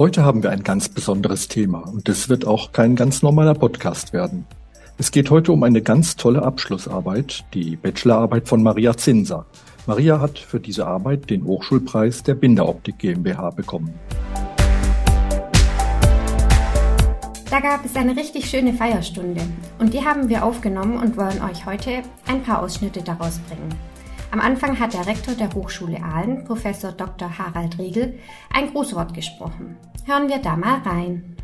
Heute haben wir ein ganz besonderes Thema und es wird auch kein ganz normaler Podcast werden. Es geht heute um eine ganz tolle Abschlussarbeit, die Bachelorarbeit von Maria Zinser. Maria hat für diese Arbeit den Hochschulpreis der Binderoptik GmbH bekommen. Da gab es eine richtig schöne Feierstunde und die haben wir aufgenommen und wollen euch heute ein paar Ausschnitte daraus bringen. Am Anfang hat der Rektor der Hochschule Aalen, Professor Dr. Harald Riegel, ein Grußwort gesprochen. Hören wir da mal rein.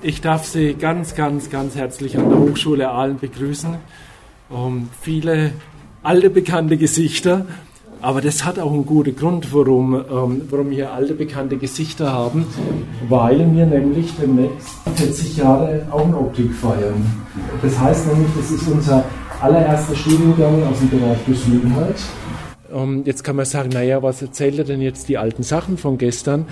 Ich darf Sie ganz, ganz, ganz herzlich an der Hochschule Aalen begrüßen. Um, viele alte bekannte Gesichter, aber das hat auch einen guten Grund, warum, ähm, warum wir alte bekannte Gesichter haben, weil wir nämlich demnächst 40 Jahre Augenoptik feiern. Das heißt nämlich, das ist unser allererster Studiengang aus dem Bereich Gesundheit. Ähm, jetzt kann man sagen, naja, was erzählt er denn jetzt die alten Sachen von gestern?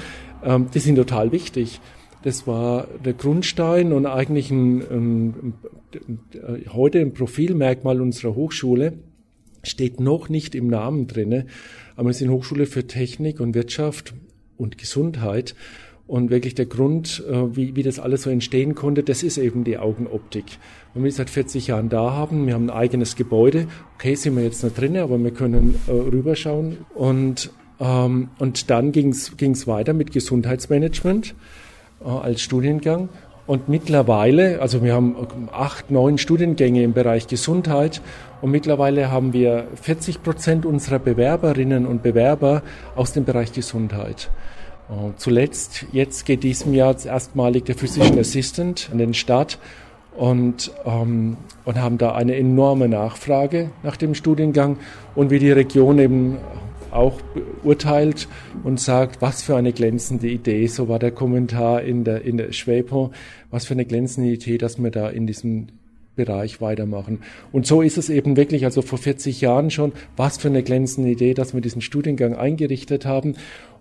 Ähm, die sind total wichtig. Das war der Grundstein und eigentlich ein, ein, ein, heute ein Profilmerkmal unserer Hochschule. Steht noch nicht im Namen drinne, aber wir sind Hochschule für Technik und Wirtschaft und Gesundheit. Und wirklich der Grund, äh, wie, wie das alles so entstehen konnte, das ist eben die Augenoptik. Und wir seit 40 Jahren da haben, wir haben ein eigenes Gebäude. Okay, sind wir jetzt noch drinnen, aber wir können äh, rüberschauen. Und, ähm, und dann ging es weiter mit Gesundheitsmanagement äh, als Studiengang. Und mittlerweile, also wir haben acht, neun Studiengänge im Bereich Gesundheit und mittlerweile haben wir 40 Prozent unserer Bewerberinnen und Bewerber aus dem Bereich Gesundheit. Zuletzt, jetzt geht diesem Jahr erstmalig der Physician Assistant an den Start und, ähm, und haben da eine enorme Nachfrage nach dem Studiengang und wie die Region eben auch beurteilt und sagt, was für eine glänzende Idee, so war der Kommentar in der, in der Schwepo, was für eine glänzende Idee, dass wir da in diesem Bereich weitermachen. Und so ist es eben wirklich, also vor 40 Jahren schon, was für eine glänzende Idee, dass wir diesen Studiengang eingerichtet haben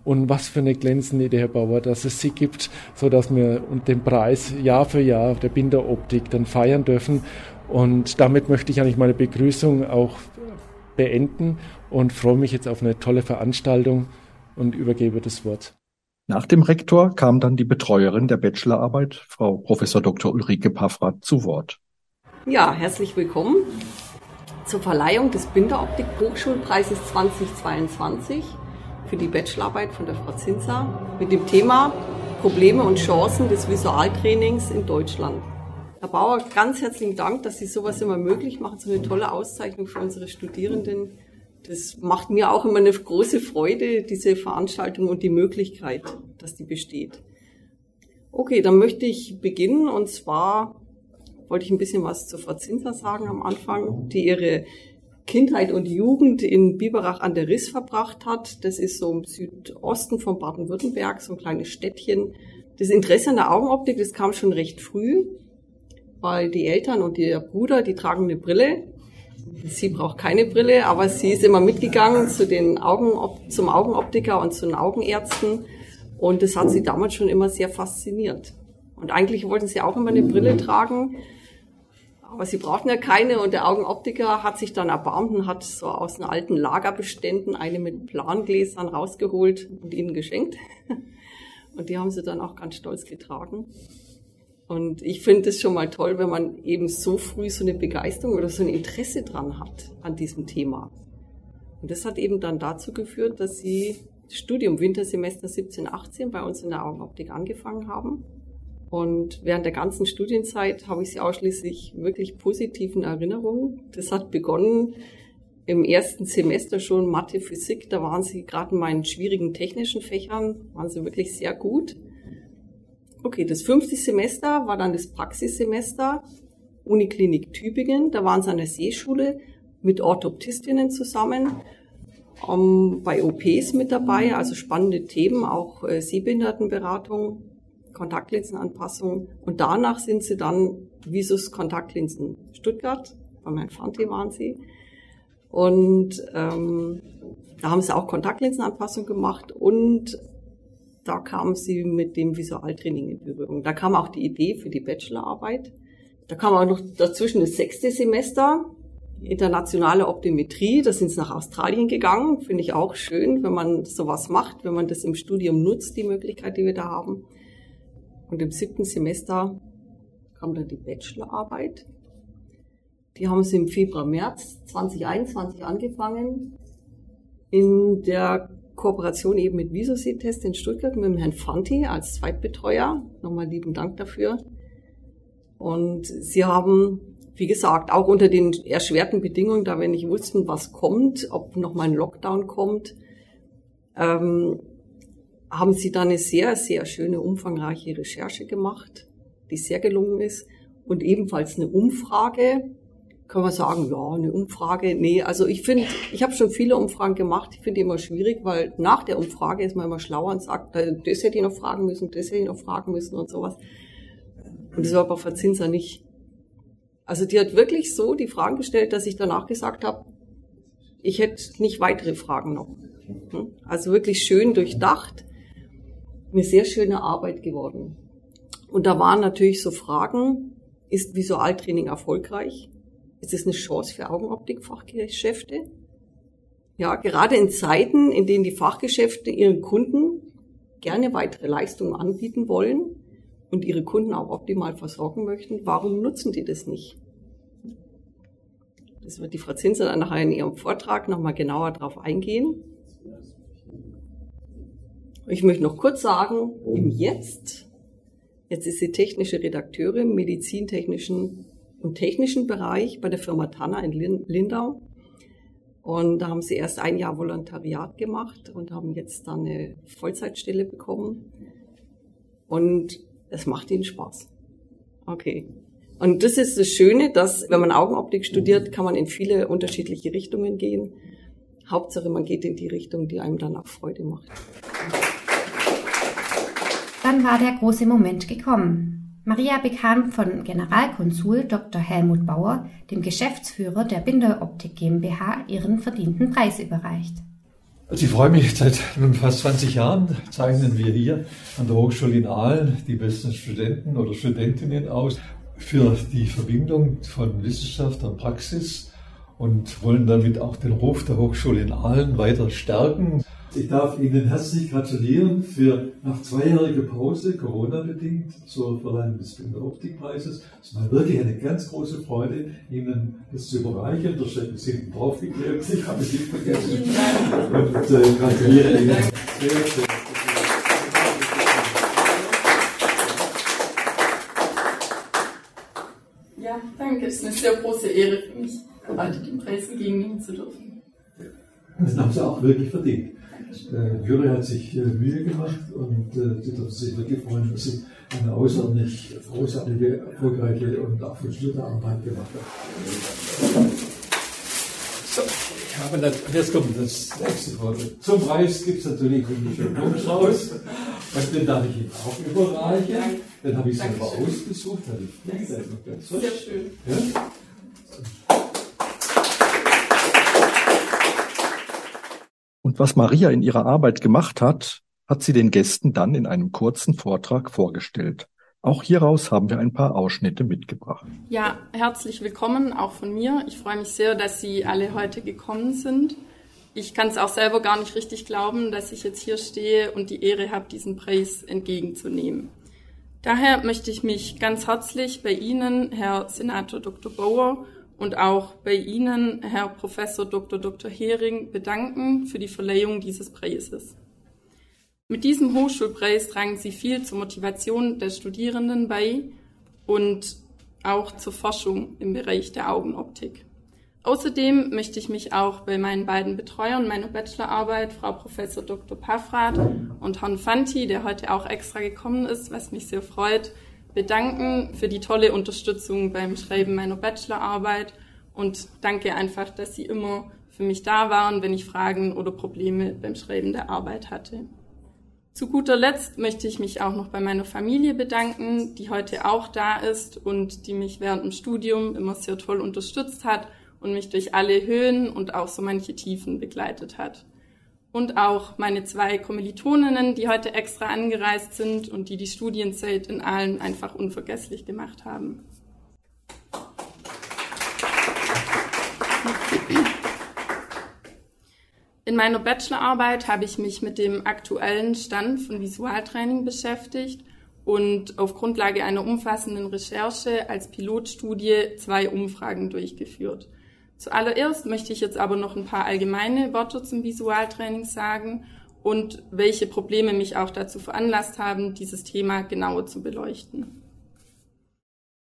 und was für eine glänzende Idee, Herr Bauer, dass es sie gibt, so dass wir den Preis Jahr für Jahr der Binderoptik dann feiern dürfen. Und damit möchte ich eigentlich meine Begrüßung auch beenden und freue mich jetzt auf eine tolle Veranstaltung und übergebe das Wort. Nach dem Rektor kam dann die Betreuerin der Bachelorarbeit, Frau Professor Dr. Ulrike Paffrath, zu Wort. Ja, herzlich willkommen zur Verleihung des Binderoptik Hochschulpreises 2022 für die Bachelorarbeit von der Frau Zinser mit dem Thema Probleme und Chancen des Visualtrainings in Deutschland. Herr Bauer, ganz herzlichen Dank, dass Sie sowas immer möglich machen, so eine tolle Auszeichnung für unsere Studierenden. Das macht mir auch immer eine große Freude, diese Veranstaltung und die Möglichkeit, dass die besteht. Okay, dann möchte ich beginnen und zwar wollte ich ein bisschen was zu Frau Zinser sagen am Anfang, die ihre Kindheit und Jugend in Biberach an der Riss verbracht hat. Das ist so im Südosten von Baden-Württemberg, so ein kleines Städtchen. Das Interesse an der Augenoptik, das kam schon recht früh, weil die Eltern und ihr Bruder, die tragen eine Brille. Sie braucht keine Brille, aber sie ist immer mitgegangen zu den Augen, zum Augenoptiker und zu den Augenärzten. Und das hat sie damals schon immer sehr fasziniert. Und eigentlich wollten sie auch immer eine Brille tragen. Aber sie brauchten ja keine und der Augenoptiker hat sich dann erbarmt und hat so aus den alten Lagerbeständen eine mit Plangläsern rausgeholt und ihnen geschenkt. Und die haben sie dann auch ganz stolz getragen. Und ich finde es schon mal toll, wenn man eben so früh so eine Begeisterung oder so ein Interesse dran hat an diesem Thema. Und das hat eben dann dazu geführt, dass sie das Studium Wintersemester 17, 18 bei uns in der Augenoptik angefangen haben und während der ganzen Studienzeit habe ich sie ausschließlich wirklich positiven Erinnerungen. Das hat begonnen im ersten Semester schon Mathe, Physik. Da waren sie gerade in meinen schwierigen technischen Fächern, waren sie wirklich sehr gut. Okay, das fünfte Semester war dann das Praxissemester Uniklinik Tübingen. Da waren sie an der Seeschule mit Orthoptistinnen zusammen. ähm, bei OPs mit dabei, also spannende Themen, auch äh, Sehbehindertenberatung, Kontaktlinsenanpassung. Und danach sind sie dann Visus Kontaktlinsen Stuttgart, bei meinem Fanti waren sie. Und ähm, da haben sie auch Kontaktlinsenanpassung gemacht und da kamen sie mit dem Visualtraining in Berührung. Da kam auch die Idee für die Bachelorarbeit. Da kam auch noch dazwischen das sechste Semester, internationale Optometrie. Da sind sie nach Australien gegangen. Finde ich auch schön, wenn man sowas macht, wenn man das im Studium nutzt, die Möglichkeit, die wir da haben. Und im siebten Semester kam dann die Bachelorarbeit. Die haben sie im Februar, März 2021 angefangen. In der Kooperation eben mit Visosit-Test in Stuttgart mit dem Herrn Fanti als Zweitbetreuer. Nochmal lieben Dank dafür. Und sie haben, wie gesagt, auch unter den erschwerten Bedingungen, da wir nicht wussten, was kommt, ob nochmal ein Lockdown kommt, ähm, haben sie da eine sehr, sehr schöne, umfangreiche Recherche gemacht, die sehr gelungen ist. Und ebenfalls eine Umfrage, kann man sagen, ja, eine Umfrage. Nee, also ich finde, ich habe schon viele Umfragen gemacht. Ich finde die immer schwierig, weil nach der Umfrage ist man immer schlauer und sagt, äh, das hätte ich noch fragen müssen, das hätte ich noch fragen müssen und sowas. Und das war bei Frau Zinser nicht. Also die hat wirklich so die Fragen gestellt, dass ich danach gesagt habe, ich hätte nicht weitere Fragen noch. Hm? Also wirklich schön durchdacht. Eine sehr schöne Arbeit geworden. Und da waren natürlich so Fragen, ist Visualtraining erfolgreich? Ist es eine Chance für Augenoptik-Fachgeschäfte? Ja, gerade in Zeiten, in denen die Fachgeschäfte ihren Kunden gerne weitere Leistungen anbieten wollen und ihre Kunden auch optimal versorgen möchten, warum nutzen die das nicht? Das wird die Frau Zinser dann nachher in ihrem Vortrag nochmal genauer darauf eingehen. Ich möchte noch kurz sagen, im Jetzt, jetzt ist sie technische Redakteurin im medizintechnischen und technischen Bereich bei der Firma Tanner in Lindau. Und da haben sie erst ein Jahr Volontariat gemacht und haben jetzt dann eine Vollzeitstelle bekommen. Und es macht ihnen Spaß. Okay. Und das ist das Schöne, dass wenn man Augenoptik studiert, kann man in viele unterschiedliche Richtungen gehen. Hauptsache, man geht in die Richtung, die einem dann auch Freude macht. Dann war der große Moment gekommen. Maria bekam von Generalkonsul Dr. Helmut Bauer, dem Geschäftsführer der Binderoptik GmbH, ihren verdienten Preis überreicht. Also ich freue mich, seit nun fast 20 Jahren zeichnen wir hier an der Hochschule in Aalen die besten Studenten oder Studentinnen aus für die Verbindung von Wissenschaft und Praxis und wollen damit auch den Ruf der Hochschule in Aalen weiter stärken. Ich darf Ihnen herzlich gratulieren für nach zweijähriger Pause, Corona-bedingt, zur Verleihung des Optikpreises. Es war wirklich eine ganz große Freude, Ihnen das zu überreichen. Der Chef ist hinten draufgeklebt, ich habe es nicht vergessen. Und äh, gratuliere Ihnen sehr, sehr. Ja, danke. Es ist eine sehr große Ehre für mich, heute den Preis entgegennehmen zu dürfen. Das haben Sie auch wirklich verdient. Äh, Jury hat sich äh, Mühe gemacht und äh, die dürfen sich wirklich freuen, dass sie eine außerordentlich großartige, erfolgreiche und auch verschlüsselte Arbeit gemacht hat. So, ich habe dann, jetzt kommt das nächste Foto. Zum Preis gibt es natürlich einen schönen Blumenstrauß und den darf ich Ihnen auch überreichen. Den habe ich selber ausgesucht, ganz frisch. Sehr schön. Ja? Was Maria in ihrer Arbeit gemacht hat, hat sie den Gästen dann in einem kurzen Vortrag vorgestellt. Auch hieraus haben wir ein paar Ausschnitte mitgebracht. Ja, herzlich willkommen auch von mir. Ich freue mich sehr, dass Sie alle heute gekommen sind. Ich kann es auch selber gar nicht richtig glauben, dass ich jetzt hier stehe und die Ehre habe, diesen Preis entgegenzunehmen. Daher möchte ich mich ganz herzlich bei Ihnen, Herr Senator Dr. Bauer, und auch bei Ihnen, Herr Professor Dr. Dr. Hering, bedanken für die Verleihung dieses Preises. Mit diesem Hochschulpreis tragen Sie viel zur Motivation der Studierenden bei und auch zur Forschung im Bereich der Augenoptik. Außerdem möchte ich mich auch bei meinen beiden Betreuern meiner Bachelorarbeit, Frau Professor Dr. Paffrath und Herrn Fanti, der heute auch extra gekommen ist, was mich sehr freut, bedanken für die tolle Unterstützung beim Schreiben meiner Bachelorarbeit und danke einfach, dass Sie immer für mich da waren, wenn ich Fragen oder Probleme beim Schreiben der Arbeit hatte. Zu guter Letzt möchte ich mich auch noch bei meiner Familie bedanken, die heute auch da ist und die mich während dem Studium immer sehr toll unterstützt hat und mich durch alle Höhen und auch so manche Tiefen begleitet hat. Und auch meine zwei Kommilitoninnen, die heute extra angereist sind und die die Studienzeit in allen einfach unvergesslich gemacht haben. In meiner Bachelorarbeit habe ich mich mit dem aktuellen Stand von Visualtraining beschäftigt und auf Grundlage einer umfassenden Recherche als Pilotstudie zwei Umfragen durchgeführt. Zuallererst möchte ich jetzt aber noch ein paar allgemeine Worte zum Visualtraining sagen und welche Probleme mich auch dazu veranlasst haben, dieses Thema genauer zu beleuchten.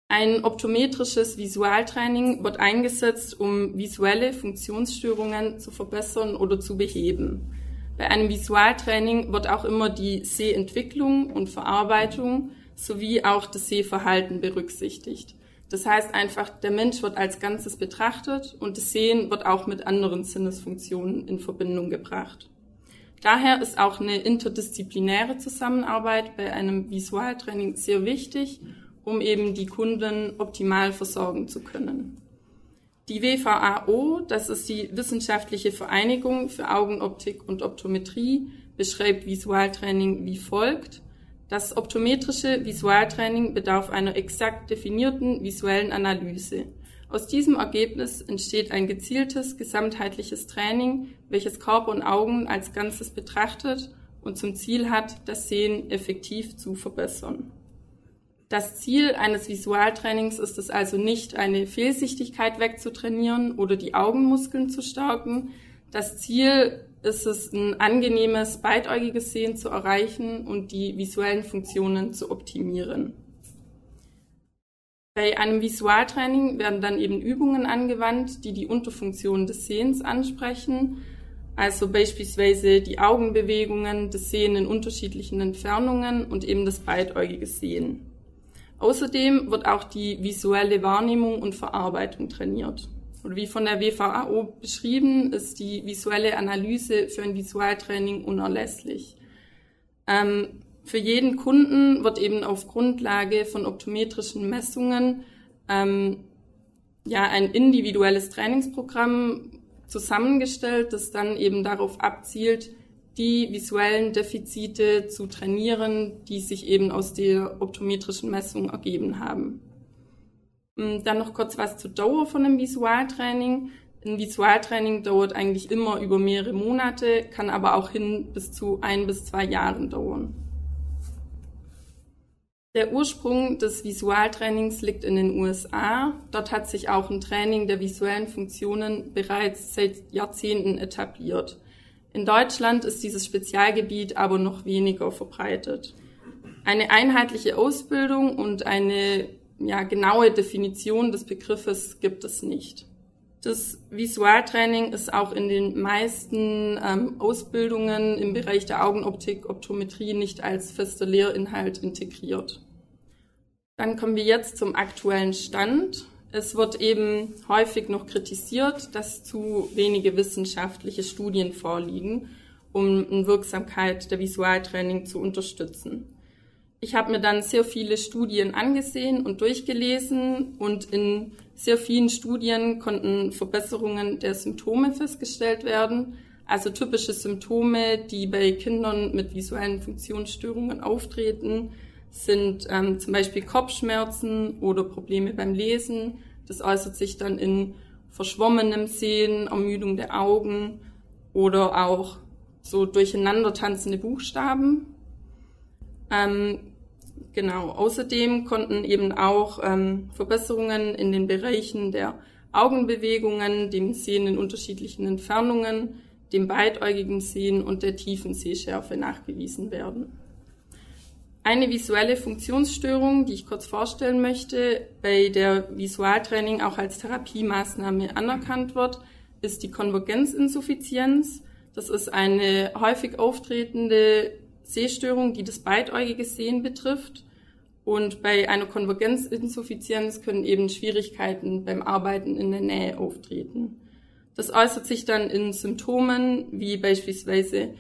Ein optometrisches Visualtraining wird eingesetzt, um visuelle Funktionsstörungen zu verbessern oder zu beheben. Bei einem Visualtraining wird auch immer die Sehentwicklung und Verarbeitung sowie auch das Sehverhalten berücksichtigt. Das heißt einfach, der Mensch wird als Ganzes betrachtet und das Sehen wird auch mit anderen Sinnesfunktionen in Verbindung gebracht. Daher ist auch eine interdisziplinäre Zusammenarbeit bei einem Visualtraining sehr wichtig um eben die Kunden optimal versorgen zu können. Die WVAO, das ist die Wissenschaftliche Vereinigung für Augenoptik und Optometrie, beschreibt Visualtraining wie folgt. Das optometrische Visualtraining bedarf einer exakt definierten visuellen Analyse. Aus diesem Ergebnis entsteht ein gezieltes, gesamtheitliches Training, welches Körper und Augen als Ganzes betrachtet und zum Ziel hat, das Sehen effektiv zu verbessern. Das Ziel eines Visualtrainings ist es also nicht, eine Fehlsichtigkeit wegzutrainieren oder die Augenmuskeln zu stärken. Das Ziel ist es, ein angenehmes, beidäugiges Sehen zu erreichen und die visuellen Funktionen zu optimieren. Bei einem Visualtraining werden dann eben Übungen angewandt, die die Unterfunktionen des Sehens ansprechen, also beispielsweise die Augenbewegungen, das Sehen in unterschiedlichen Entfernungen und eben das beidäugige Sehen. Außerdem wird auch die visuelle Wahrnehmung und Verarbeitung trainiert. Und wie von der WVAO beschrieben, ist die visuelle Analyse für ein Visualtraining unerlässlich. Ähm, für jeden Kunden wird eben auf Grundlage von optometrischen Messungen ähm, ja ein individuelles Trainingsprogramm zusammengestellt, das dann eben darauf abzielt, die visuellen Defizite zu trainieren, die sich eben aus der optometrischen Messung ergeben haben. Mm, dann noch kurz was zur Dauer von einem Visualtraining. Ein Visualtraining dauert eigentlich immer über mehrere Monate, kann aber auch hin bis zu ein bis zwei Jahren dauern. Der Ursprung des Visualtrainings liegt in den USA. Dort hat sich auch ein Training der visuellen Funktionen bereits seit Jahrzehnten etabliert. In Deutschland ist dieses Spezialgebiet aber noch weniger verbreitet. Eine einheitliche Ausbildung und eine ja, genaue Definition des Begriffes gibt es nicht. Das Visualtraining ist auch in den meisten ähm, Ausbildungen im Bereich der Augenoptik, Optometrie nicht als fester Lehrinhalt integriert. Dann kommen wir jetzt zum aktuellen Stand. Es wird eben häufig noch kritisiert, dass zu wenige wissenschaftliche Studien vorliegen, um eine Wirksamkeit der Visualtraining zu unterstützen. Ich habe mir dann sehr viele Studien angesehen und durchgelesen und in sehr vielen Studien konnten Verbesserungen der Symptome festgestellt werden, also typische Symptome, die bei Kindern mit visuellen Funktionsstörungen auftreten, sind ähm, zum Beispiel Kopfschmerzen oder Probleme beim Lesen. Das äußert sich dann in verschwommenem Sehen, Ermüdung der Augen oder auch so durcheinander tanzende Buchstaben. Ähm, genau. Außerdem konnten eben auch ähm, Verbesserungen in den Bereichen der Augenbewegungen, dem Sehen in unterschiedlichen Entfernungen, dem beidäugigen Sehen und der tiefen Sehschärfe nachgewiesen werden. Eine visuelle Funktionsstörung, die ich kurz vorstellen möchte, bei der Visualtraining auch als Therapiemaßnahme anerkannt wird, ist die Konvergenzinsuffizienz. Das ist eine häufig auftretende Sehstörung, die das beidäugige Sehen betrifft. Und bei einer Konvergenzinsuffizienz können eben Schwierigkeiten beim Arbeiten in der Nähe auftreten. Das äußert sich dann in Symptomen wie beispielsweise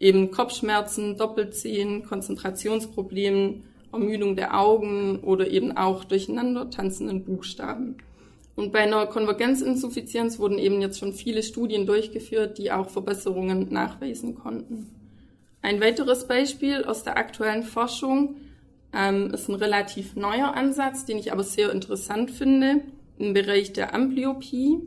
eben Kopfschmerzen, Doppelzehen, Konzentrationsproblemen, Ermüdung der Augen oder eben auch durcheinander tanzenden Buchstaben. Und bei einer Konvergenzinsuffizienz wurden eben jetzt schon viele Studien durchgeführt, die auch Verbesserungen nachweisen konnten. Ein weiteres Beispiel aus der aktuellen Forschung ähm, ist ein relativ neuer Ansatz, den ich aber sehr interessant finde, im Bereich der Amblyopie.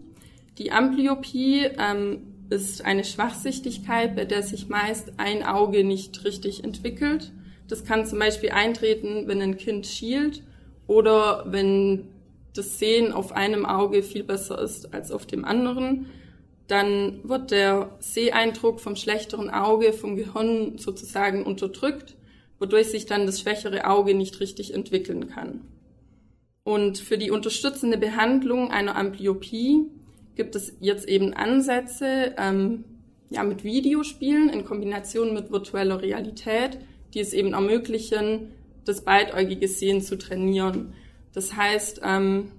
Die Amblyopie ähm, ist eine Schwachsichtigkeit, bei der sich meist ein Auge nicht richtig entwickelt. Das kann zum Beispiel eintreten, wenn ein Kind schielt oder wenn das Sehen auf einem Auge viel besser ist als auf dem anderen. Dann wird der Seheindruck vom schlechteren Auge vom Gehirn sozusagen unterdrückt, wodurch sich dann das schwächere Auge nicht richtig entwickeln kann. Und für die unterstützende Behandlung einer Amblyopie gibt es jetzt eben Ansätze ähm, ja, mit Videospielen in Kombination mit virtueller Realität, die es eben ermöglichen, das beidäugige Sehen zu trainieren. Das heißt, ähm,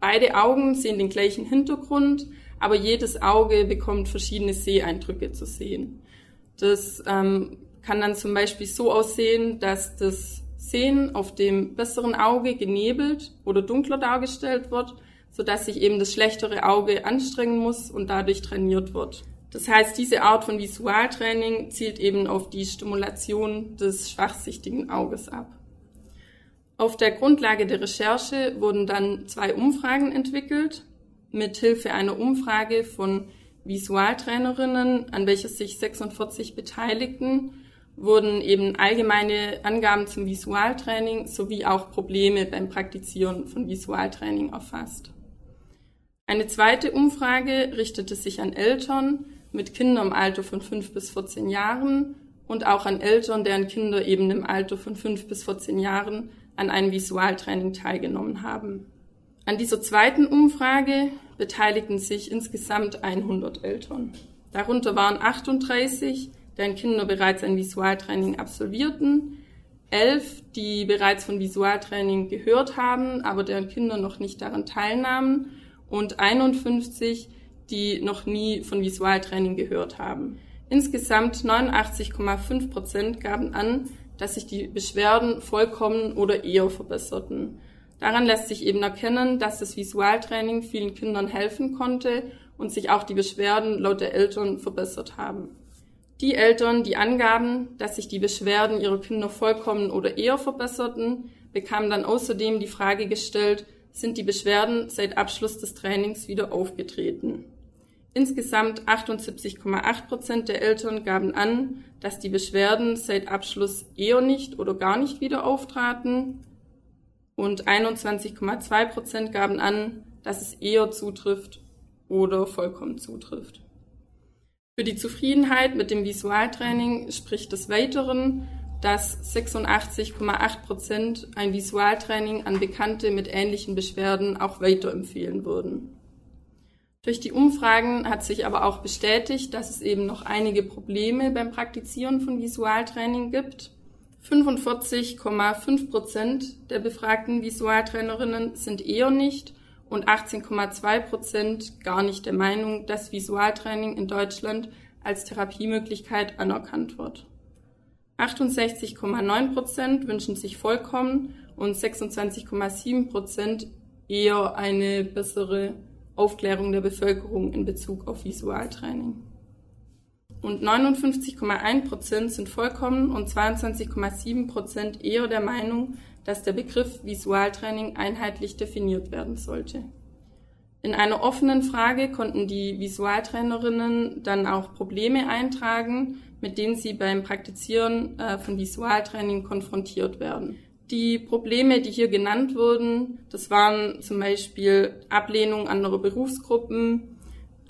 beide Augen sehen den gleichen Hintergrund, aber jedes Auge bekommt verschiedene Seheindrücke zu sehen. Das ähm, kann dann zum Beispiel so aussehen, dass das Sehen auf dem besseren Auge genebelt oder dunkler dargestellt wird sodass sich eben das schlechtere Auge anstrengen muss und dadurch trainiert wird. Das heißt, diese Art von Visualtraining zielt eben auf die Stimulation des schwachsichtigen Auges ab. Auf der Grundlage der Recherche wurden dann zwei Umfragen entwickelt, mit Hilfe einer Umfrage von Visualtrainerinnen, an welcher sich 46 beteiligten, wurden eben allgemeine Angaben zum Visualtraining sowie auch Probleme beim Praktizieren von Visualtraining erfasst. Eine zweite Umfrage richtete sich an Eltern mit Kindern im Alter von 5 bis 14 Jahren und auch an Eltern, deren Kinder eben im Alter von 5 bis 14 Jahren an einem Visualtraining teilgenommen haben. An dieser zweiten Umfrage beteiligten sich insgesamt 100 Eltern. Darunter waren 38, deren Kinder bereits ein Visualtraining absolvierten, 11, die bereits von Visualtraining gehört haben, aber deren Kinder noch nicht daran teilnahmen und 51, die noch nie von Visualtraining gehört haben. Insgesamt 89,5 Prozent gaben an, dass sich die Beschwerden vollkommen oder eher verbesserten. Daran lässt sich eben erkennen, dass das Visualtraining vielen Kindern helfen konnte und sich auch die Beschwerden laut der Eltern verbessert haben. Die Eltern, die angaben, dass sich die Beschwerden ihrer Kinder vollkommen oder eher verbesserten, bekamen dann außerdem die Frage gestellt, sind die Beschwerden seit Abschluss des Trainings wieder aufgetreten. Insgesamt 78,8 Prozent der Eltern gaben an, dass die Beschwerden seit Abschluss eher nicht oder gar nicht wieder auftraten und 21,2 Prozent gaben an, dass es eher zutrifft oder vollkommen zutrifft. Für die Zufriedenheit mit dem Visualtraining spricht des Weiteren, dass 86,8 Prozent ein Visualtraining an Bekannte mit ähnlichen Beschwerden auch weiterempfehlen würden. Durch die Umfragen hat sich aber auch bestätigt, dass es eben noch einige Probleme beim Praktizieren von Visualtraining gibt. 45,5 Prozent der befragten Visualtrainerinnen sind eher nicht und 18,2 Prozent gar nicht der Meinung, dass Visualtraining in Deutschland als Therapiemöglichkeit anerkannt wird. 68,9 Prozent wünschen sich vollkommen und 26,7 Prozent eher eine bessere Aufklärung der Bevölkerung in Bezug auf Visualtraining. Und 59,1 Prozent sind vollkommen und 22,7 Prozent eher der Meinung, dass der Begriff Visualtraining einheitlich definiert werden sollte. In einer offenen Frage konnten die Visualtrainerinnen dann auch Probleme eintragen, mit denen sie beim Praktizieren äh, von Visualtraining konfrontiert werden. Die Probleme, die hier genannt wurden, das waren zum Beispiel Ablehnung anderer Berufsgruppen,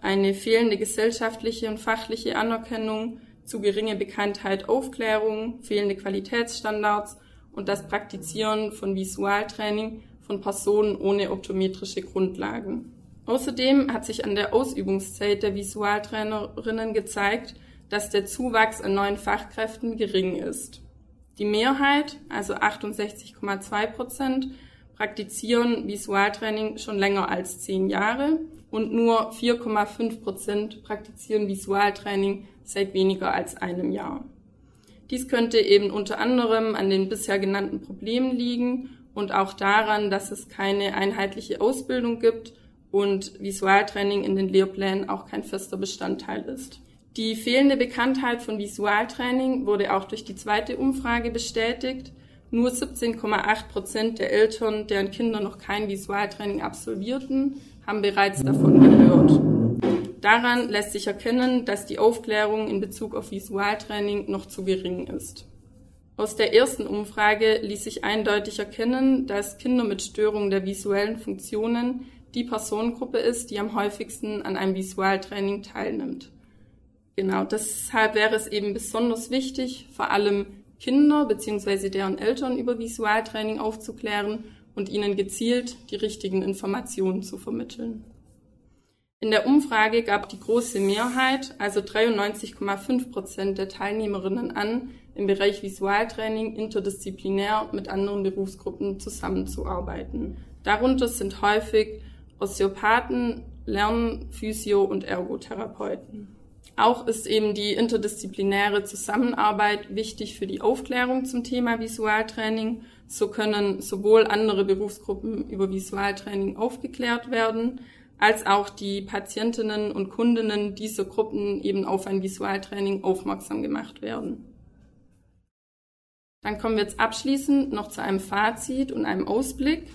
eine fehlende gesellschaftliche und fachliche Anerkennung, zu geringe Bekanntheit, Aufklärung, fehlende Qualitätsstandards und das Praktizieren von Visualtraining von Personen ohne optometrische Grundlagen. Außerdem hat sich an der Ausübungszeit der Visualtrainerinnen gezeigt, dass der Zuwachs an neuen Fachkräften gering ist. Die Mehrheit, also 68,2 Prozent, praktizieren Visualtraining schon länger als zehn Jahre und nur 4,5 Prozent praktizieren Visualtraining seit weniger als einem Jahr. Dies könnte eben unter anderem an den bisher genannten Problemen liegen und auch daran, dass es keine einheitliche Ausbildung gibt und Visualtraining in den Lehrplänen auch kein fester Bestandteil ist. Die fehlende Bekanntheit von Visualtraining wurde auch durch die zweite Umfrage bestätigt. Nur 17,8 Prozent der Eltern, deren Kinder noch kein Visualtraining absolvierten, haben bereits davon gehört. Daran lässt sich erkennen, dass die Aufklärung in Bezug auf Visualtraining noch zu gering ist. Aus der ersten Umfrage ließ sich eindeutig erkennen, dass Kinder mit Störungen der visuellen Funktionen die Personengruppe ist, die am häufigsten an einem Visualtraining teilnimmt. Genau, deshalb wäre es eben besonders wichtig, vor allem Kinder bzw. deren Eltern über Visualtraining aufzuklären und ihnen gezielt die richtigen Informationen zu vermitteln. In der Umfrage gab die große Mehrheit, also 93,5 Prozent der Teilnehmerinnen an, im Bereich Visualtraining interdisziplinär mit anderen Berufsgruppen zusammenzuarbeiten. Darunter sind häufig Osteopathen, Lern-, Physio- und Ergotherapeuten. Auch ist eben die interdisziplinäre Zusammenarbeit wichtig für die Aufklärung zum Thema Visualtraining. So können sowohl andere Berufsgruppen über Visualtraining aufgeklärt werden, als auch die Patientinnen und Kundinnen dieser Gruppen eben auf ein Visualtraining aufmerksam gemacht werden. Dann kommen wir jetzt abschließend noch zu einem Fazit und einem Ausblick.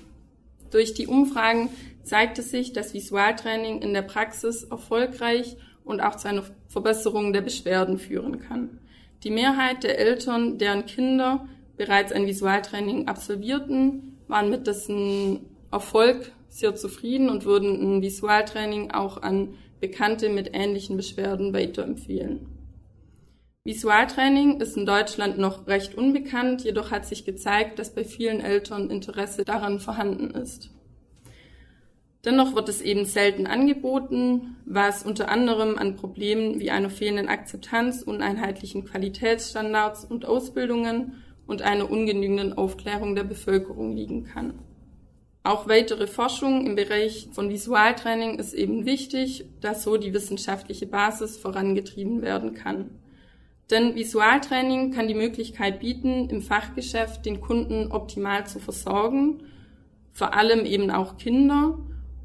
Durch die Umfragen zeigte sich, dass Visualtraining in der Praxis erfolgreich und auch zu einer Verbesserung der Beschwerden führen kann. Die Mehrheit der Eltern, deren Kinder bereits ein Visualtraining absolvierten, waren mit dessen Erfolg sehr zufrieden und würden ein Visualtraining auch an Bekannte mit ähnlichen Beschwerden weiterempfehlen. Visualtraining ist in Deutschland noch recht unbekannt, jedoch hat sich gezeigt, dass bei vielen Eltern Interesse daran vorhanden ist. Dennoch wird es eben selten angeboten, was unter anderem an Problemen wie einer fehlenden Akzeptanz, uneinheitlichen Qualitätsstandards und Ausbildungen und einer ungenügenden Aufklärung der Bevölkerung liegen kann. Auch weitere Forschung im Bereich von Visualtraining ist eben wichtig, dass so die wissenschaftliche Basis vorangetrieben werden kann. Denn Visualtraining kann die Möglichkeit bieten, im Fachgeschäft den Kunden optimal zu versorgen, vor allem eben auch Kinder,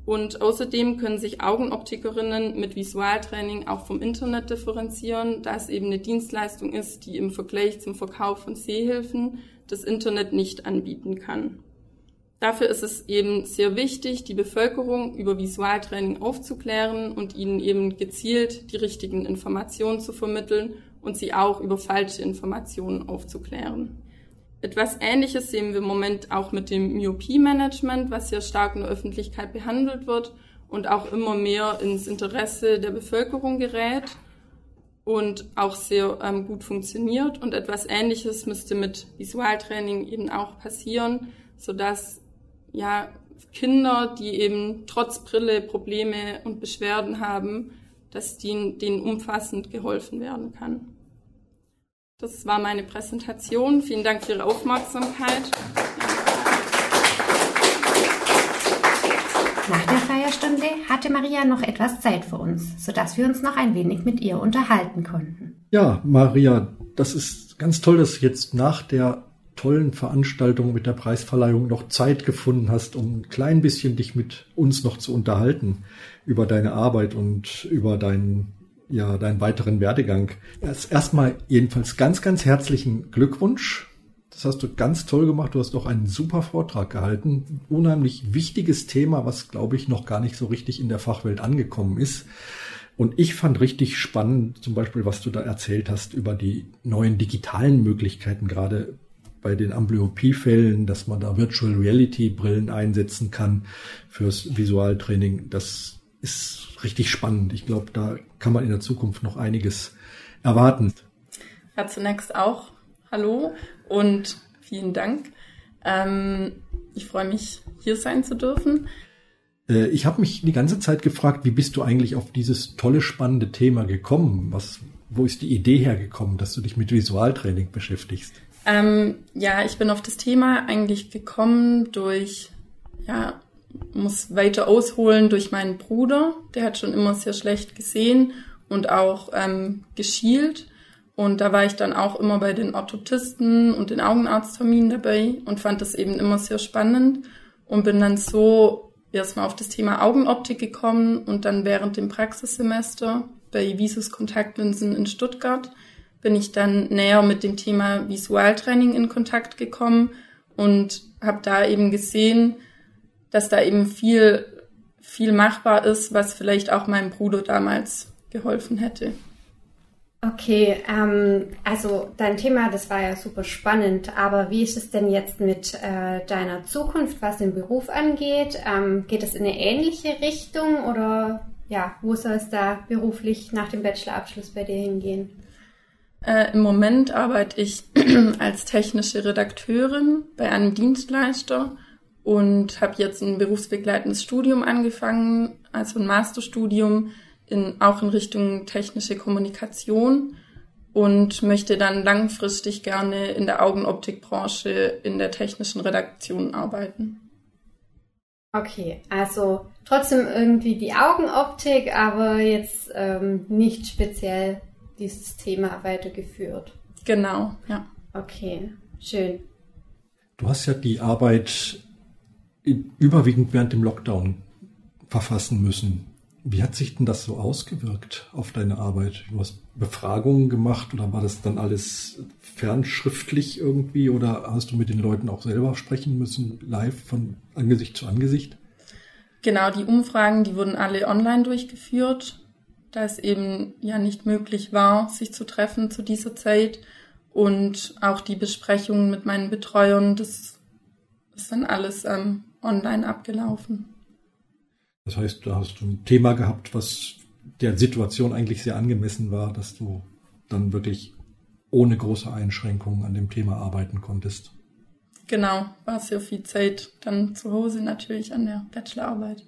und außerdem können sich Augenoptikerinnen mit Visualtraining auch vom Internet differenzieren, da es eben eine Dienstleistung ist, die im Vergleich zum Verkauf von Sehhilfen das Internet nicht anbieten kann. Dafür ist es eben sehr wichtig, die Bevölkerung über Visualtraining aufzuklären und ihnen eben gezielt die richtigen Informationen zu vermitteln und sie auch über falsche Informationen aufzuklären. Etwas Ähnliches sehen wir im Moment auch mit dem Myopie-Management, was sehr stark in der Öffentlichkeit behandelt wird und auch immer mehr ins Interesse der Bevölkerung gerät und auch sehr ähm, gut funktioniert. Und etwas Ähnliches müsste mit Visualtraining eben auch passieren, sodass ja Kinder, die eben trotz Brille Probleme und Beschwerden haben, dass denen umfassend geholfen werden kann. Das war meine Präsentation. Vielen Dank für Ihre Aufmerksamkeit. Nach der Feierstunde hatte Maria noch etwas Zeit für uns, sodass wir uns noch ein wenig mit ihr unterhalten konnten. Ja, Maria, das ist ganz toll, dass du jetzt nach der tollen Veranstaltung mit der Preisverleihung noch Zeit gefunden hast, um ein klein bisschen dich mit uns noch zu unterhalten über deine Arbeit und über deinen ja, deinen weiteren Werdegang. Erst erstmal jedenfalls ganz, ganz herzlichen Glückwunsch. Das hast du ganz toll gemacht. Du hast doch einen super Vortrag gehalten. Unheimlich wichtiges Thema, was, glaube ich, noch gar nicht so richtig in der Fachwelt angekommen ist. Und ich fand richtig spannend, zum Beispiel, was du da erzählt hast über die neuen digitalen Möglichkeiten, gerade bei den Amblyopie-Fällen, dass man da Virtual Reality-Brillen einsetzen kann fürs Visualtraining. Das ist richtig spannend. Ich glaube, da kann man in der Zukunft noch einiges erwarten. Ja, zunächst auch Hallo und vielen Dank. Ähm, ich freue mich, hier sein zu dürfen. Äh, ich habe mich die ganze Zeit gefragt, wie bist du eigentlich auf dieses tolle, spannende Thema gekommen? Was, wo ist die Idee hergekommen, dass du dich mit Visualtraining beschäftigst? Ähm, ja, ich bin auf das Thema eigentlich gekommen durch ja, muss weiter ausholen durch meinen Bruder. Der hat schon immer sehr schlecht gesehen und auch ähm, geschielt. Und da war ich dann auch immer bei den Orthotisten und den Augenarztterminen dabei und fand das eben immer sehr spannend und bin dann so erstmal auf das Thema Augenoptik gekommen und dann während dem Praxissemester bei Visus Kontaktlinsen in Stuttgart bin ich dann näher mit dem Thema Visualtraining in Kontakt gekommen und habe da eben gesehen, dass da eben viel, viel machbar ist, was vielleicht auch meinem Bruder damals geholfen hätte. Okay, ähm, also dein Thema, das war ja super spannend, aber wie ist es denn jetzt mit äh, deiner Zukunft, was den Beruf angeht? Ähm, geht es in eine ähnliche Richtung oder ja, wo soll es da beruflich nach dem Bachelorabschluss bei dir hingehen? Äh, Im Moment arbeite ich als technische Redakteurin bei einem Dienstleister und habe jetzt ein berufsbegleitendes Studium angefangen, also ein Masterstudium in, auch in Richtung technische Kommunikation und möchte dann langfristig gerne in der Augenoptikbranche in der technischen Redaktion arbeiten. Okay, also trotzdem irgendwie die Augenoptik, aber jetzt ähm, nicht speziell dieses Thema weitergeführt. Genau, ja. Okay, schön. Du hast ja die Arbeit überwiegend während dem Lockdown verfassen müssen. Wie hat sich denn das so ausgewirkt auf deine Arbeit? Du hast Befragungen gemacht oder war das dann alles fernschriftlich irgendwie oder hast du mit den Leuten auch selber sprechen müssen, live von Angesicht zu Angesicht? Genau, die Umfragen, die wurden alle online durchgeführt, da es eben ja nicht möglich war, sich zu treffen zu dieser Zeit. Und auch die Besprechungen mit meinen Betreuern, das ist dann alles ähm, online abgelaufen. Das heißt, da hast du ein Thema gehabt, was der Situation eigentlich sehr angemessen war, dass du dann wirklich ohne große Einschränkungen an dem Thema arbeiten konntest. Genau, war sehr viel Zeit dann zu Hause natürlich an der Bachelorarbeit.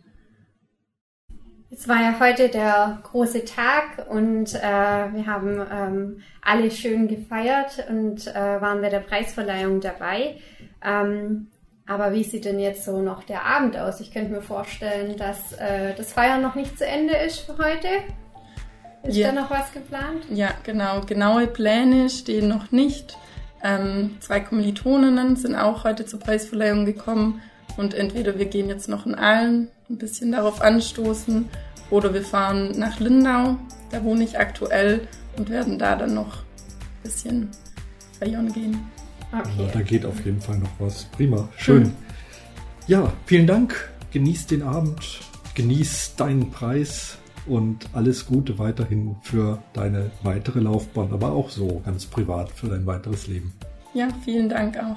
Es war ja heute der große Tag und äh, wir haben ähm, alle schön gefeiert und äh, waren bei der Preisverleihung dabei. Ähm, aber wie sieht denn jetzt so noch der Abend aus? Ich könnte mir vorstellen, dass äh, das Feiern noch nicht zu Ende ist für heute. Ist ja. da noch was geplant? Ja, genau. Genaue Pläne stehen noch nicht. Ähm, zwei Kommilitoninnen sind auch heute zur Preisverleihung gekommen und entweder wir gehen jetzt noch in Aalen ein bisschen darauf anstoßen oder wir fahren nach Lindau, da wohne ich aktuell und werden da dann noch ein bisschen feiern gehen. Okay. Ja, da geht auf jeden Fall noch was. Prima, schön. Hm. Ja, vielen Dank. Genieß den Abend, genieß deinen Preis und alles Gute weiterhin für deine weitere Laufbahn, aber auch so ganz privat für dein weiteres Leben. Ja, vielen Dank auch.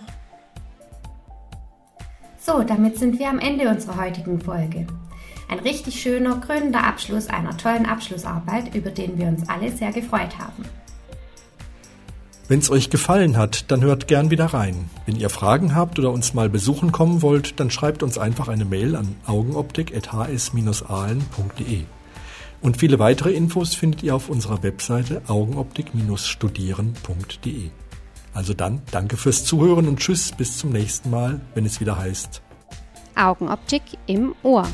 So, damit sind wir am Ende unserer heutigen Folge. Ein richtig schöner, krönender Abschluss einer tollen Abschlussarbeit, über den wir uns alle sehr gefreut haben. Wenn es euch gefallen hat, dann hört gern wieder rein. Wenn ihr Fragen habt oder uns mal besuchen kommen wollt, dann schreibt uns einfach eine Mail an augenoptik.hs-ahlen.de. Und viele weitere Infos findet ihr auf unserer Webseite augenoptik-studieren.de. Also dann, danke fürs Zuhören und tschüss, bis zum nächsten Mal, wenn es wieder heißt Augenoptik im Ohr.